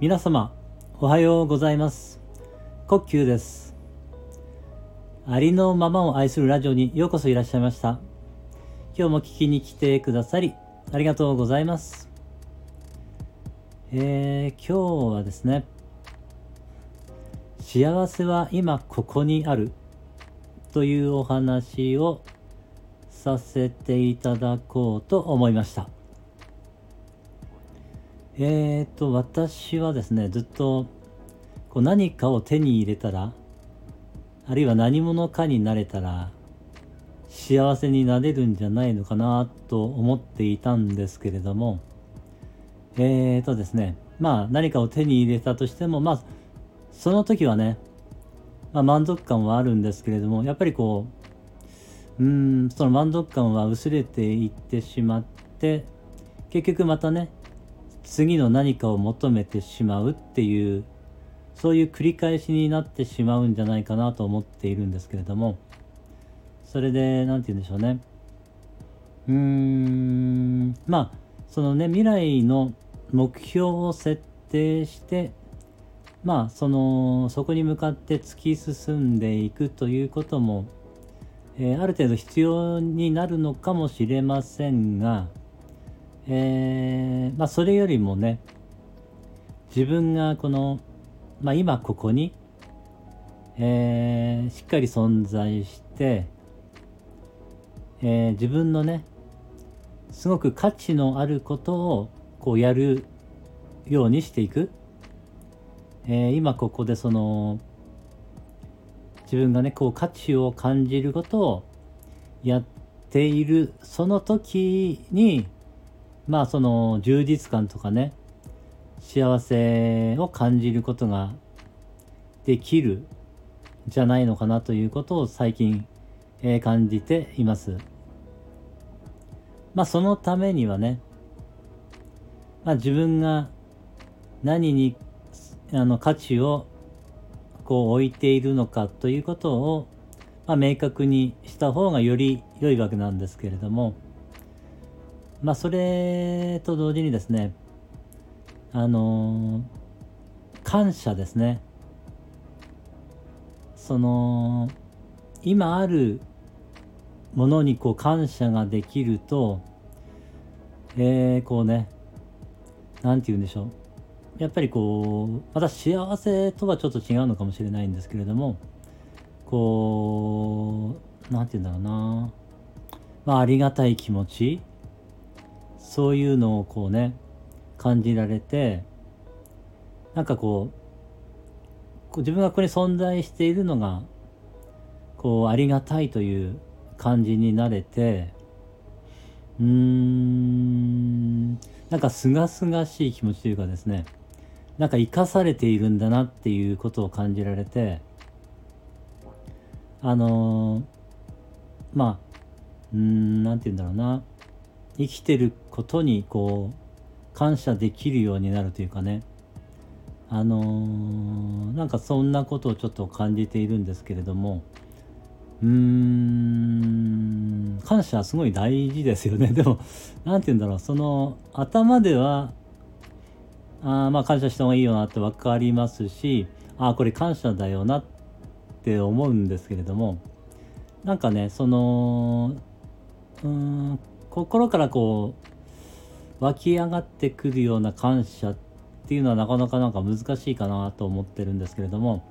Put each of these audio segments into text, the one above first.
皆様おはようございます。コッキューです。ありのままを愛するラジオにようこそいらっしゃいました。今日も聞きに来てくださりありがとうございます。えー、今日はですね幸せは今ここにある。というお話をさせていただこうと思いました。えーと私はですねずっとこう何かを手に入れたらあるいは何者かになれたら幸せになれるんじゃないのかなと思っていたんですけれどもえーとですねまあ何かを手に入れたとしてもまあその時はね、まあ、満足感はあるんですけれどもやっぱりこううんその満足感は薄れていってしまって結局またね次の何かを求めてしまうっていうそういう繰り返しになってしまうんじゃないかなと思っているんですけれどもそれで何て言うんでしょうね。うーんまあそのね未来の目標を設定してまあそのそこに向かって突き進んでいくということも、えー、ある程度必要になるのかもしれませんが、えー、まあ、それよりもね自分がこの、まあ、今ここに、えー、しっかり存在して、え自分のねすごく価値のあることをこうやるようにしていく。えー、今ここでその自分がねこう価値を感じることをやっているその時にまあその充実感とかね幸せを感じることができるじゃないのかなということを最近、え、感じています。まあそのためにはね、まあ、自分が何にあの価値をこう置いているのかということを、まあ、明確にした方がより良いわけなんですけれどもまあそれと同時にですねあの感謝ですね。その今あるものにこう感謝ができるとえー、こうね何て言うんでしょう。やっぱりこうまた幸せとはちょっと違うのかもしれないんですけれどもこう何て言うんだろうな。まあありがたい気持ち。そういうのをこうね感じられてなんかこう自分がここに存在しているのがこうありがたいという感じになれてうーんなんかすがすがしい気持ちというかですねなんか生かされているんだなっていうことを感じられてあのー、まあうん何て言うんだろうな生きてることにこう感謝できるようになるというかね。あのー、なんかそんなことをちょっと感じているんですけれども。うーん感謝すごい大事ですよね。でも何て言うんだろう。その頭ではあまあ感謝した方がいいよなって分かりますしああこれ感謝だよなって思うんですけれども。なんかねそのうん心からこう湧き上がってくるような感謝っていうのはなかなかなんか難しいかなと思ってるんですけれども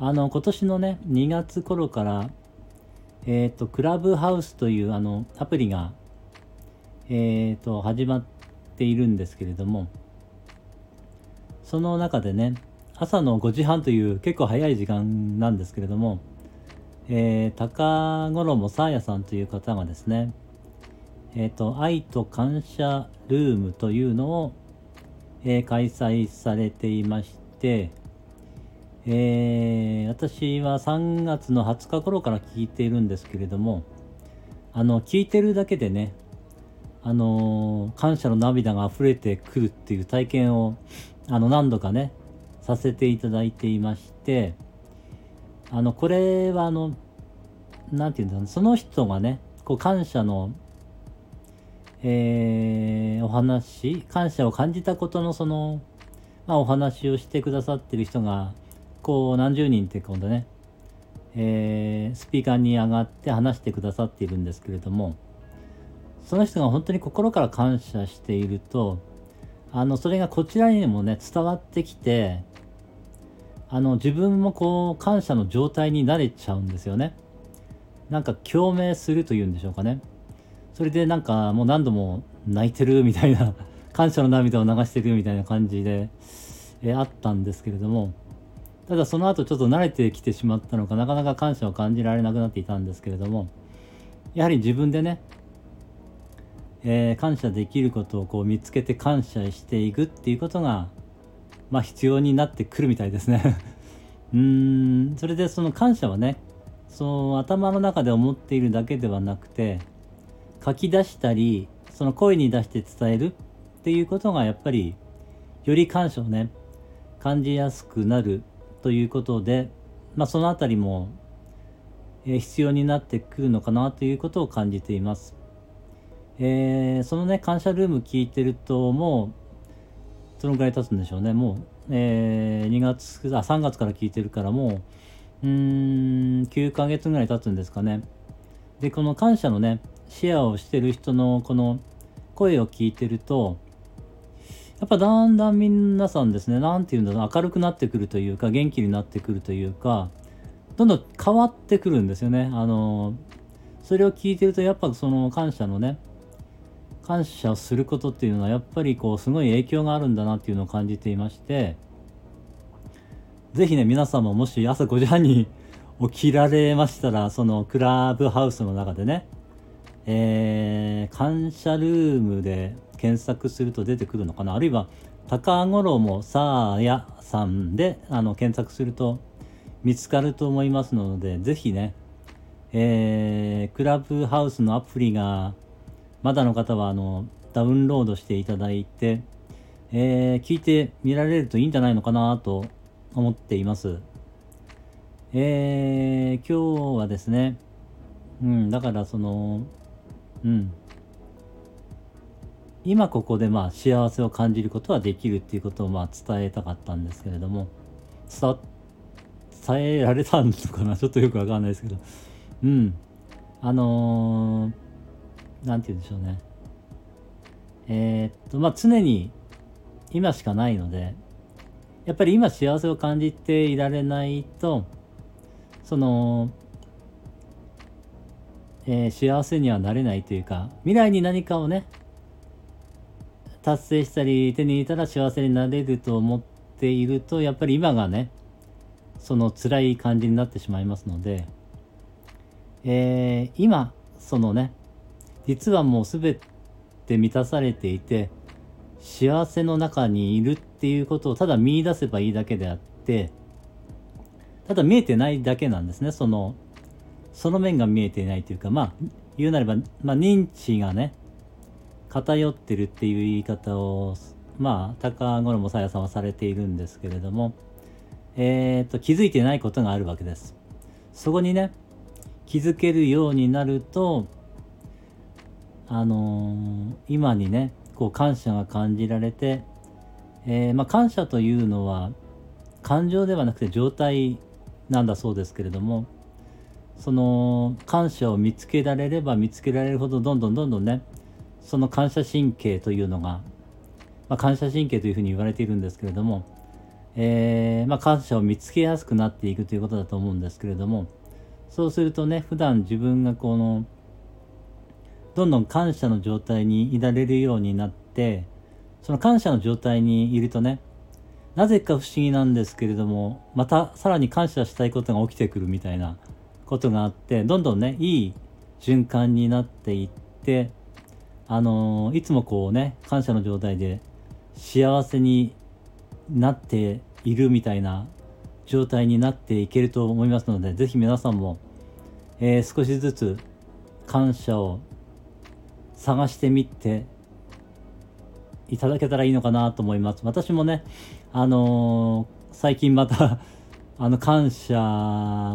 あの今年のね2月頃からえっ、ー、とクラブハウスというあのアプリがえっ、ー、と始まっているんですけれどもその中でね朝の5時半という結構早い時間なんですけれども、えー、高衣さあやさんという方がですねえっ、ー、と愛と感謝ルームというのを、えー、開催されていまして、えー、私は3月の20日頃から聞いているんですけれどもあの聞いてるだけでねあの感謝の涙が溢れてくるっていう体験をあの何度かねさせていただいていましてあのこれはあの何て言うんだろうその人がねこう感謝のえー、お話感謝を感じたことのそのまあ、お話をしてくださってる人がこう何十人って今度ね、えー、スピーカーに上がって話してくださっているんですけれどもその人が本当に心から感謝しているとあのそれがこちらにもね伝わってきてあの自分もこう感謝の状態になれちゃうんですよね。なんか共鳴するというんでしょうかね。それでなんかもう何度も泣いてるみたいな 感謝の涙を流してるみたいな感じで、えあったんですけれどもただその後ちょっと慣れてきてしまったのかなかなか感謝を感じられなくなっていたんですけれどもやはり自分でね、えー、感謝できることをこう見つけて感謝していくっていうことがまあ必要になってくるみたいですね。うーんそれでその感謝はねその頭の中で思っているだけではなくて書き出したりその声に出して伝えるっていうことがやっぱりより感謝をね感じやすくなるということで、まあ、そのあたりも、必要になってくるのかなということを感じています。えー、そのね感謝ルーム聞いてるともうどのぐらい経つんでしょうねもう、えー、2月あ3月から聞いてるからもううーん9ヶ月ぐらい経つんですかねでこの感謝のねシェアをしてる人のこの声を聞いてるとやっぱだんだん皆さんですね何て言うんだろう明るくなってくるというか元気になってくるというかどんどん変わってくるんですよね。あのそれを聞いてるとやっぱその感謝のね感謝することっていうのはやっぱりこうすごい影響があるんだなっていうのを感じていまして是非ね皆さんももし朝5時半に起きられましたらそのクラブハウスの中でねえー、感謝ルームで検索すると出てくるのかな？あるいは高五郎もさあやさんであの検索すると見つかると思いますのでぜひね、えー、クラブハウスのアプリがまだの方はあのダウンロードしていただいて、えー、聞いてみられるといいんじゃないのかなと思っています。えー、今日はですね、うん、だからその、うん。今ここでまあ幸せを感じることはできるっていうことをまあ伝えたかったんですけれども伝えられたのかな？ちょっとよくわかんないですけど。うん。あのー、て言うんでしょうね。えー、っとまあ常に今しかないのでやっぱり今幸せを感じていられないとそのえー、幸せにはなれないというか未来に何かをね達成したり手に入れたら幸せになれると思っているとやっぱり今がねその辛い感じになってしまいますので、えー、今そのね実はもう全て満たされていて幸せの中にいるっていうことをただ見出せばいいだけであってただ見えてないだけなんですねそのその面が見えていないというかまあ言うなれば、まあ、認知がね偏ってるっていう言い方をまあ高五郎さやさんはされているんですけれどもえっ、と気づいてないことがあるわけです。そこにね気づけるようになるとあのー、今にねこう感謝が感じられて、えー、まあ、感謝というのは感情ではなくて状態なんだそうですけれどもその感謝を見つけられれば見つけられるほどどんどんどんどんねその感謝神経というのが、まあ、感謝神経というふうに言われているんですけれども、えー、まあ、感謝を見つけやすくなっていくということだと思うんですけれどもそうするとね普段自分がこのどんどん感謝の状態にいられるようになってその感謝の状態にいるとねなぜか不思議なんですけれどもまたさらに感謝したいことが起きてくるみたいなことがあってどんどんねいい循環になっていってあのいつもこうね感謝の状態で幸せになっているみたいな状態になっていけると思いますので是非皆さんも、えー、少しずつ感謝を探してみていただけたらいいのかなと思います。私もね、あのー、最近またあの感謝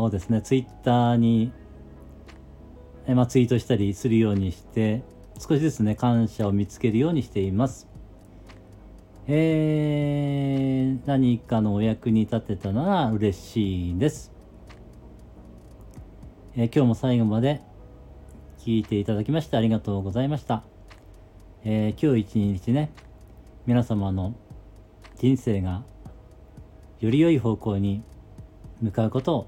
をですねツイッターに、まあ、ツイートしたりするようにして少しずつね感謝を見つけるようにしていますえー、何かのお役に立てたなら嬉しいです。えー、今日も最後まで聞いていただきましてありがとうございました。えー、今日一日ね、皆様の人生がより良い方向に向かうことを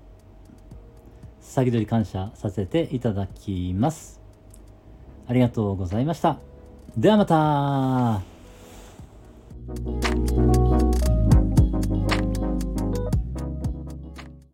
先取り感謝させていただきます。ありがとうございました。ではまた